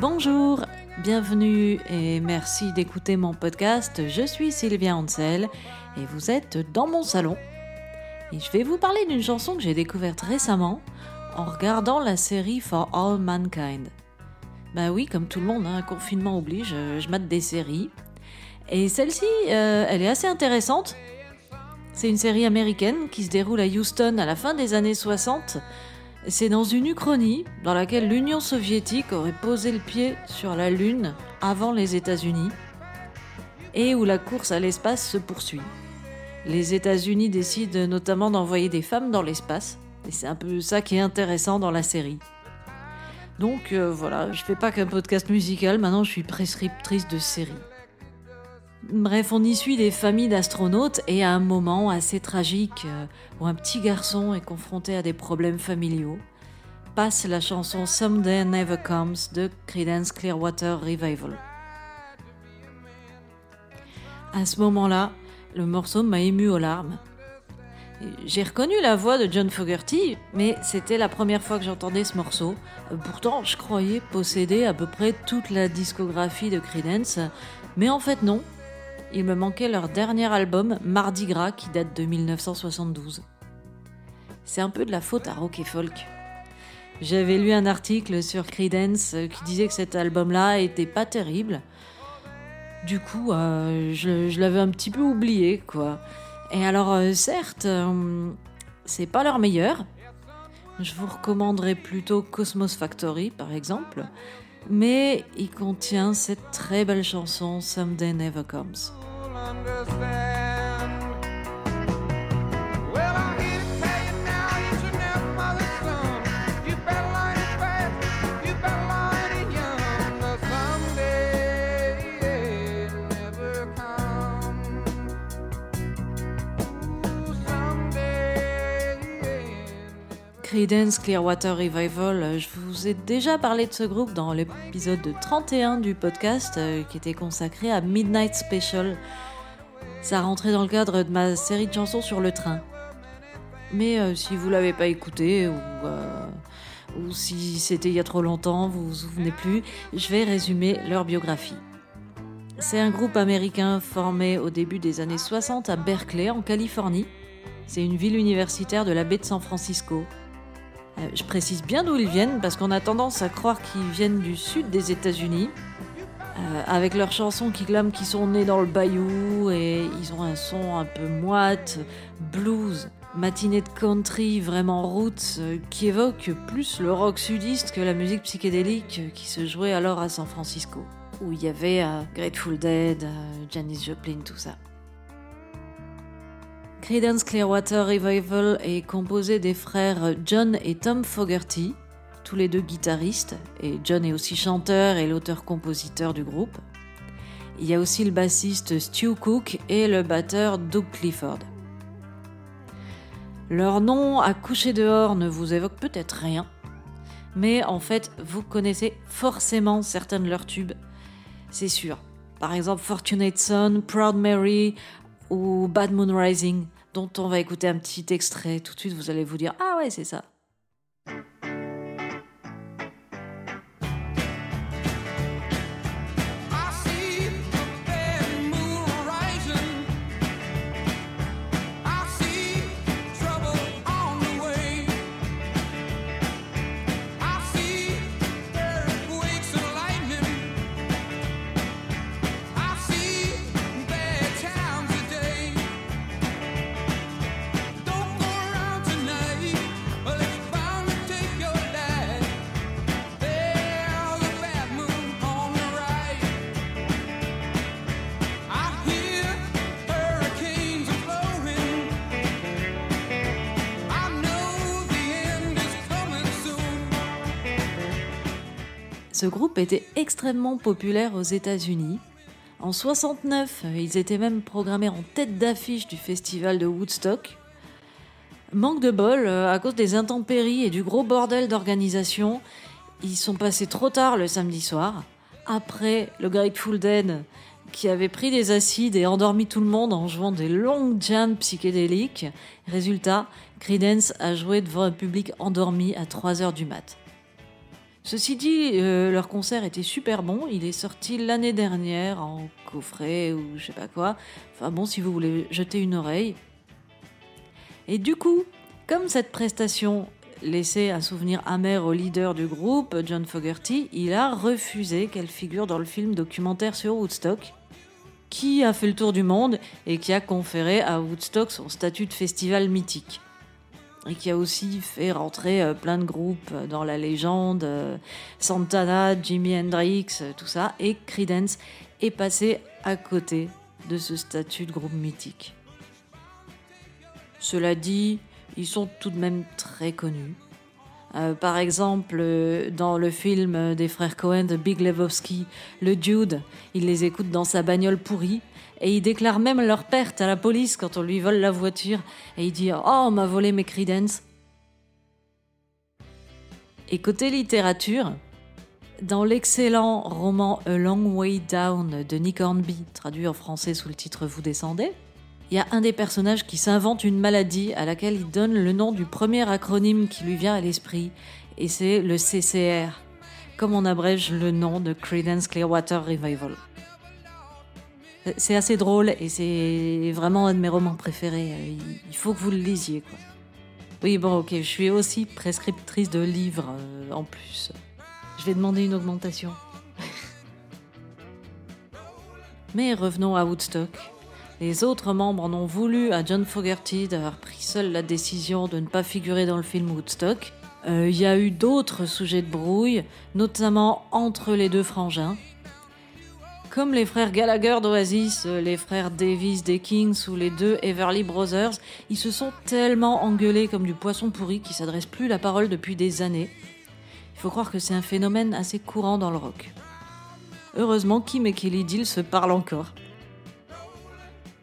Bonjour, bienvenue et merci d'écouter mon podcast. Je suis Sylvia Ansel et vous êtes dans mon salon. Et je vais vous parler d'une chanson que j'ai découverte récemment en regardant la série For All Mankind. Bah oui, comme tout le monde, un hein, confinement oblige, je mate des séries. Et celle-ci, euh, elle est assez intéressante. C'est une série américaine qui se déroule à Houston à la fin des années 60 c'est dans une uchronie dans laquelle l'Union soviétique aurait posé le pied sur la Lune avant les États-Unis et où la course à l'espace se poursuit. Les États-Unis décident notamment d'envoyer des femmes dans l'espace et c'est un peu ça qui est intéressant dans la série. Donc euh, voilà, je fais pas qu'un podcast musical, maintenant je suis prescriptrice de séries. Bref, on y suit des familles d'astronautes et à un moment assez tragique euh, où un petit garçon est confronté à des problèmes familiaux, passe la chanson Someday Never Comes de Creedence Clearwater Revival. À ce moment-là, le morceau m'a ému aux larmes. J'ai reconnu la voix de John Fogerty, mais c'était la première fois que j'entendais ce morceau. Pourtant, je croyais posséder à peu près toute la discographie de Creedence, mais en fait non, il me manquait leur dernier album, Mardi Gras, qui date de 1972. C'est un peu de la faute à rock et folk. J'avais lu un article sur Creedence qui disait que cet album-là était pas terrible. Du coup, euh, je, l'avais un petit peu oublié, quoi. Et alors, euh, certes, euh, c'est pas leur meilleur. Je vous recommanderais plutôt Cosmos Factory, par exemple. Mais il contient cette très belle chanson Someday Never Comes. Clearwater Revival, je vous ai déjà parlé de ce groupe dans l'épisode 31 du podcast euh, qui était consacré à Midnight Special, ça rentrait dans le cadre de ma série de chansons sur le train. Mais euh, si vous l'avez pas écouté ou, euh, ou si c'était il y a trop longtemps, vous vous souvenez plus, je vais résumer leur biographie. C'est un groupe américain formé au début des années 60 à Berkeley, en Californie. C'est une ville universitaire de la baie de San Francisco. Euh, je précise bien d'où ils viennent parce qu'on a tendance à croire qu'ils viennent du sud des États-Unis, euh, avec leurs chansons qui clament qu'ils sont nés dans le bayou et ils ont un son un peu moite, blues, matinée de country vraiment roots, euh, qui évoque plus le rock sudiste que la musique psychédélique qui se jouait alors à San Francisco, où il y avait Grateful Dead, Janis Joplin, tout ça. Creedence Clearwater Revival est composé des frères John et Tom Fogerty, tous les deux guitaristes, et John est aussi chanteur et l'auteur-compositeur du groupe. Il y a aussi le bassiste Stu Cook et le batteur Doug Clifford. Leur nom à coucher dehors ne vous évoque peut-être rien, mais en fait, vous connaissez forcément certains de leurs tubes, c'est sûr. Par exemple, Fortunate Son, Proud Mary ou Bad Moon Rising, dont on va écouter un petit extrait. Tout de suite, vous allez vous dire Ah ouais, c'est ça. Ce groupe était extrêmement populaire aux États-Unis. En 69, ils étaient même programmés en tête d'affiche du festival de Woodstock. Manque de bol, euh, à cause des intempéries et du gros bordel d'organisation, ils sont passés trop tard le samedi soir. Après le Grateful Dead, qui avait pris des acides et endormi tout le monde en jouant des longues jams psychédéliques. Résultat, Creedence a joué devant un public endormi à 3 heures du mat'. Ceci dit, euh, leur concert était super bon. Il est sorti l'année dernière en coffret ou je sais pas quoi. Enfin bon, si vous voulez jeter une oreille. Et du coup, comme cette prestation laissait un souvenir amer au leader du groupe, John Fogerty, il a refusé qu'elle figure dans le film documentaire sur Woodstock, qui a fait le tour du monde et qui a conféré à Woodstock son statut de festival mythique. Et qui a aussi fait rentrer euh, plein de groupes dans la légende, euh, Santana, Jimi Hendrix, euh, tout ça, et Creedence est passé à côté de ce statut de groupe mythique. Cela dit, ils sont tout de même très connus. Euh, par exemple, euh, dans le film des frères Cohen de Big Lebowski, le Dude, il les écoute dans sa bagnole pourrie et il déclare même leur perte à la police quand on lui vole la voiture et il dit Oh, on m'a volé mes credence. Et côté littérature, dans l'excellent roman A Long Way Down de Nick Hornby, traduit en français sous le titre Vous descendez, il y a un des personnages qui s'invente une maladie à laquelle il donne le nom du premier acronyme qui lui vient à l'esprit, et c'est le CCR, comme on abrège le nom de Credence Clearwater Revival. C'est assez drôle et c'est vraiment un de mes romans préférés. Il faut que vous le lisiez. Quoi. Oui, bon, ok, je suis aussi prescriptrice de livres euh, en plus. Je vais demander une augmentation. Mais revenons à Woodstock. Les autres membres en ont voulu à John Fogerty d'avoir pris seul la décision de ne pas figurer dans le film Woodstock. Euh, il y a eu d'autres sujets de brouille, notamment entre les deux frangins. Comme les frères Gallagher d'Oasis, euh, les frères Davis des Kings ou les deux Everly Brothers, ils se sont tellement engueulés comme du poisson pourri qu'ils s'adressent plus la parole depuis des années. Il faut croire que c'est un phénomène assez courant dans le rock. Heureusement, Kim et Kelly Dill se parlent encore.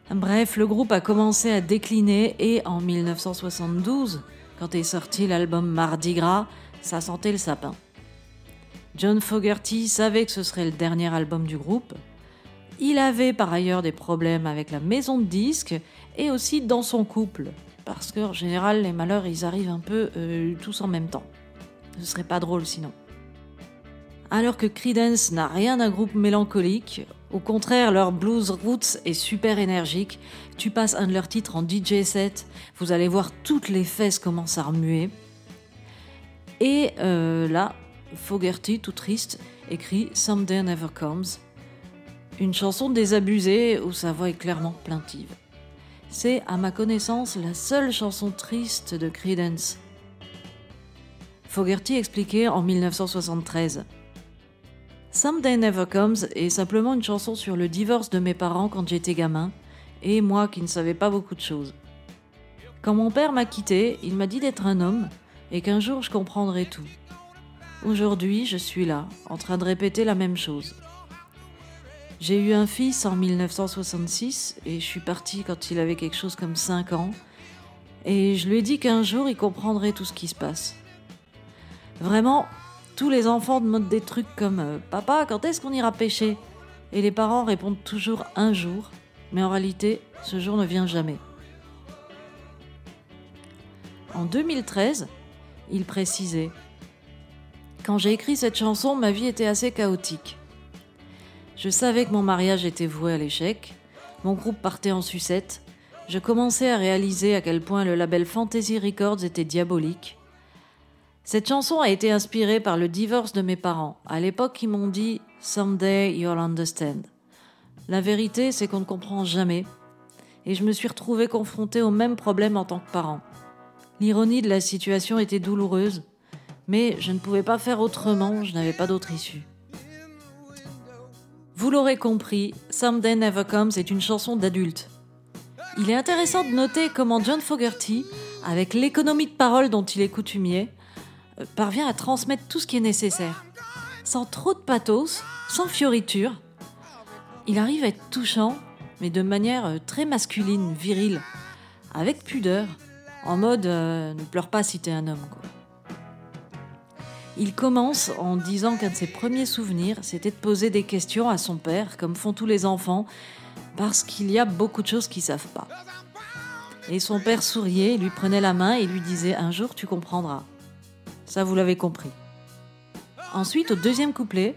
Bref, le groupe a commencé à décliner et en 1972, quand est sorti l'album Mardi Gras, ça sentait le sapin. John Fogerty savait que ce serait le dernier album du groupe. Il avait par ailleurs des problèmes avec la maison de disques et aussi dans son couple, parce qu'en général les malheurs ils arrivent un peu euh, tous en même temps. Ce serait pas drôle sinon. Alors que Creedence n'a rien d'un groupe mélancolique, au contraire, leur blues roots est super énergique. Tu passes un de leurs titres en DJ set, vous allez voir toutes les fesses commencent à remuer. Et euh, là, Fogerty, tout triste, écrit Someday Never Comes, une chanson désabusée où sa voix est clairement plaintive. C'est, à ma connaissance, la seule chanson triste de Creedence. Fogerty expliquait en 1973 Someday Never Comes est simplement une chanson sur le divorce de mes parents quand j'étais gamin, et moi qui ne savais pas beaucoup de choses. Quand mon père m'a quitté, il m'a dit d'être un homme, et qu'un jour je comprendrais tout. Aujourd'hui, je suis là, en train de répéter la même chose. J'ai eu un fils en 1966, et je suis partie quand il avait quelque chose comme 5 ans, et je lui ai dit qu'un jour il comprendrait tout ce qui se passe. Vraiment, tous les enfants demandent des trucs comme euh, Papa, quand est-ce qu'on ira pêcher? Et les parents répondent toujours un jour, mais en réalité, ce jour ne vient jamais. En 2013, il précisait Quand j'ai écrit cette chanson, ma vie était assez chaotique. Je savais que mon mariage était voué à l'échec, mon groupe partait en sucette, je commençais à réaliser à quel point le label Fantasy Records était diabolique, cette chanson a été inspirée par le divorce de mes parents. À l'époque, ils m'ont dit Someday you'll understand. La vérité, c'est qu'on ne comprend jamais. Et je me suis retrouvée confrontée au même problème en tant que parent. L'ironie de la situation était douloureuse, mais je ne pouvais pas faire autrement, je n'avais pas d'autre issue. Vous l'aurez compris, Someday Never Comes est une chanson d'adulte. Il est intéressant de noter comment John Fogerty, avec l'économie de parole dont il est coutumier, parvient à transmettre tout ce qui est nécessaire, sans trop de pathos, sans fioriture. Il arrive à être touchant, mais de manière euh, très masculine, virile, avec pudeur, en mode euh, ne pleure pas si t'es un homme. Il commence en disant qu'un de ses premiers souvenirs, c'était de poser des questions à son père, comme font tous les enfants, parce qu'il y a beaucoup de choses qu'ils savent pas. Et son père souriait, lui prenait la main et lui disait Un jour tu comprendras. Ça, vous l'avez compris. Ensuite, au deuxième couplet,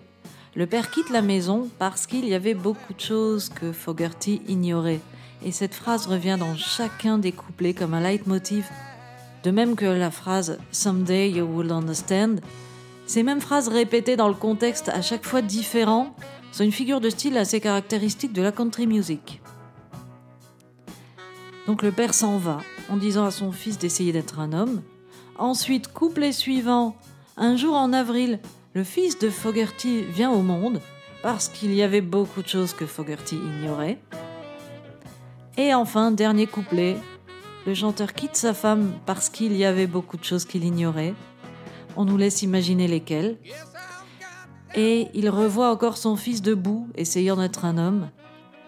le père quitte la maison parce qu'il y avait beaucoup de choses que Fogerty ignorait. Et cette phrase revient dans chacun des couplets comme un leitmotiv. De même que la phrase Someday you will understand. Ces mêmes phrases répétées dans le contexte à chaque fois différent sont une figure de style assez caractéristique de la country music. Donc le père s'en va en disant à son fils d'essayer d'être un homme. Ensuite, couplet suivant, un jour en avril, le fils de Fogerty vient au monde parce qu'il y avait beaucoup de choses que Fogerty ignorait. Et enfin, dernier couplet, le chanteur quitte sa femme parce qu'il y avait beaucoup de choses qu'il ignorait. On nous laisse imaginer lesquelles. Et il revoit encore son fils debout, essayant d'être un homme.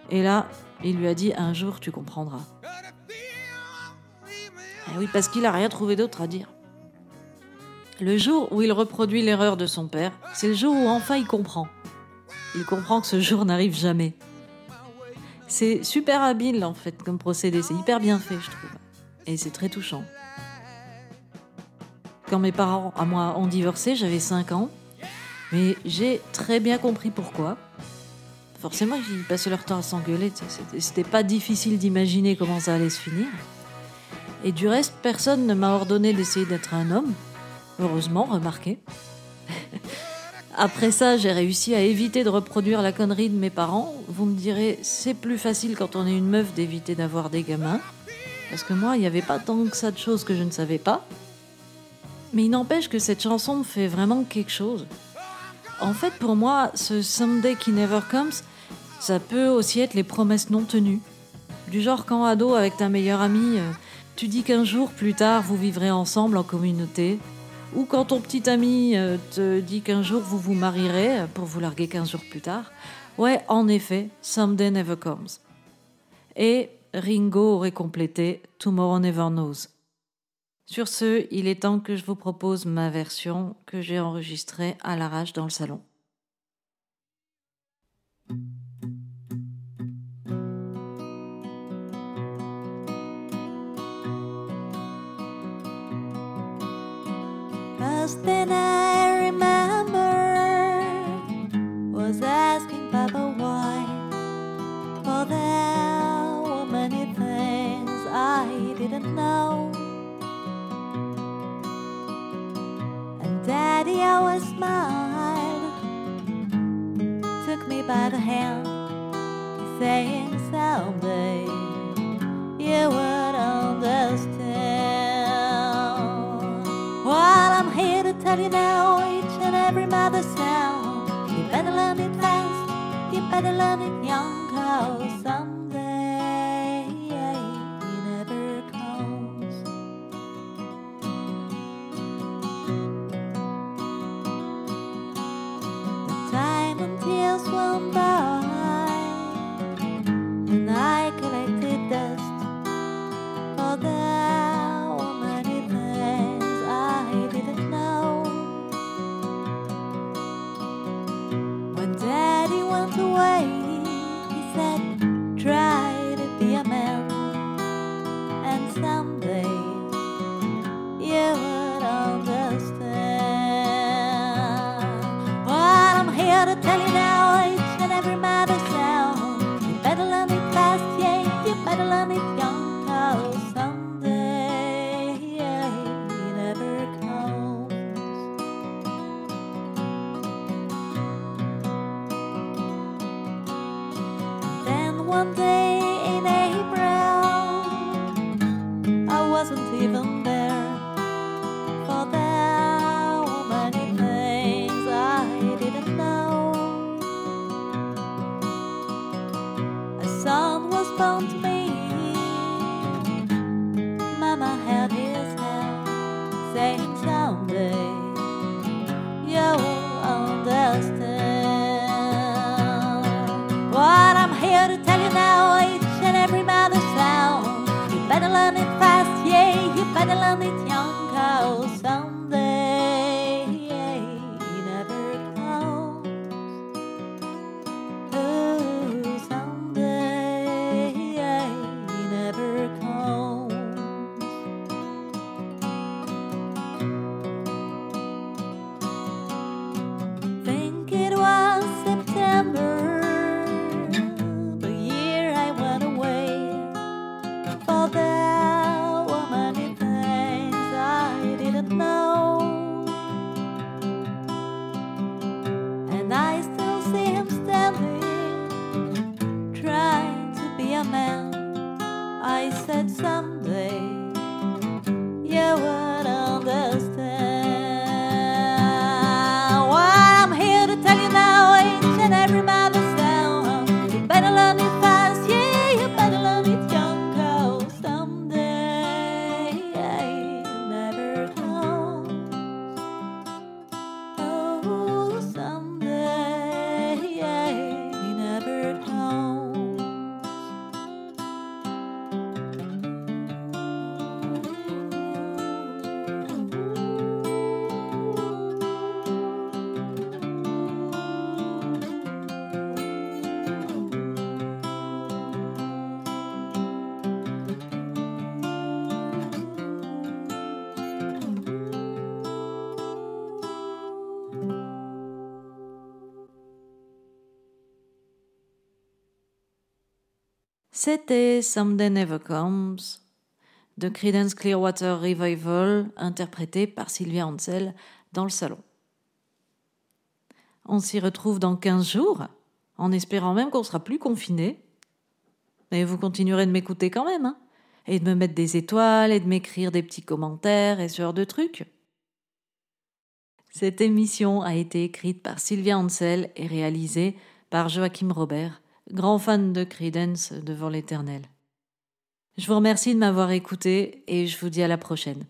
Et là, il lui a dit Un jour, tu comprendras. Et oui, parce qu'il n'a rien trouvé d'autre à dire. Le jour où il reproduit l'erreur de son père, c'est le jour où enfin il comprend. Il comprend que ce jour n'arrive jamais. C'est super habile en fait comme procédé, c'est hyper bien fait je trouve. Et c'est très touchant. Quand mes parents à moi ont divorcé, j'avais 5 ans, mais j'ai très bien compris pourquoi. Forcément, ils passaient leur temps à s'engueuler, c'était pas difficile d'imaginer comment ça allait se finir. Et du reste, personne ne m'a ordonné d'essayer d'être un homme, Heureusement, remarquez. Après ça, j'ai réussi à éviter de reproduire la connerie de mes parents. Vous me direz, c'est plus facile quand on est une meuf d'éviter d'avoir des gamins. Parce que moi, il n'y avait pas tant que ça de choses que je ne savais pas. Mais il n'empêche que cette chanson me fait vraiment quelque chose. En fait, pour moi, ce Someday qui never comes, ça peut aussi être les promesses non tenues. Du genre quand ado avec ta meilleure amie, euh, tu dis qu'un jour plus tard vous vivrez ensemble en communauté, ou quand ton petit ami euh, te dit qu'un jour vous vous marierez pour vous larguer 15 jours plus tard. Ouais, en effet, Someday Never Comes. Et Ringo aurait complété Tomorrow Never Knows. Sur ce, il est temps que je vous propose ma version que j'ai enregistrée à l'arrache dans le salon. First thing I remember was asking Papa why. For there were many things I didn't know. And Daddy always smiled, took me by the hand, saying someday you would tell you now, each and every mother sound. You better learn it fast, you better learn it young, gotta tell you now. that some C'était Someday Never Comes de Creedence Clearwater Revival, interprété par Sylvia Ansel dans le salon. On s'y retrouve dans 15 jours, en espérant même qu'on sera plus confiné. Mais vous continuerez de m'écouter quand même, hein, et de me mettre des étoiles et de m'écrire des petits commentaires et ce genre de trucs. Cette émission a été écrite par Sylvia Ansel et réalisée par Joachim Robert, grand fan de Credence devant l'éternel. Je vous remercie de m'avoir écouté et je vous dis à la prochaine.